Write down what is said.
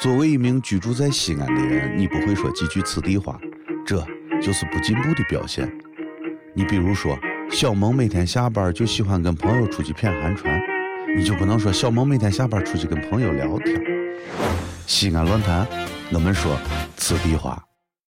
作为一名居住在西安的人，你不会说几句此地话，这就是不进步的表现。你比如说，小萌每天下班就喜欢跟朋友出去谝寒川，你就不能说小萌每天下班出去跟朋友聊天。西安论坛，我们说此地话。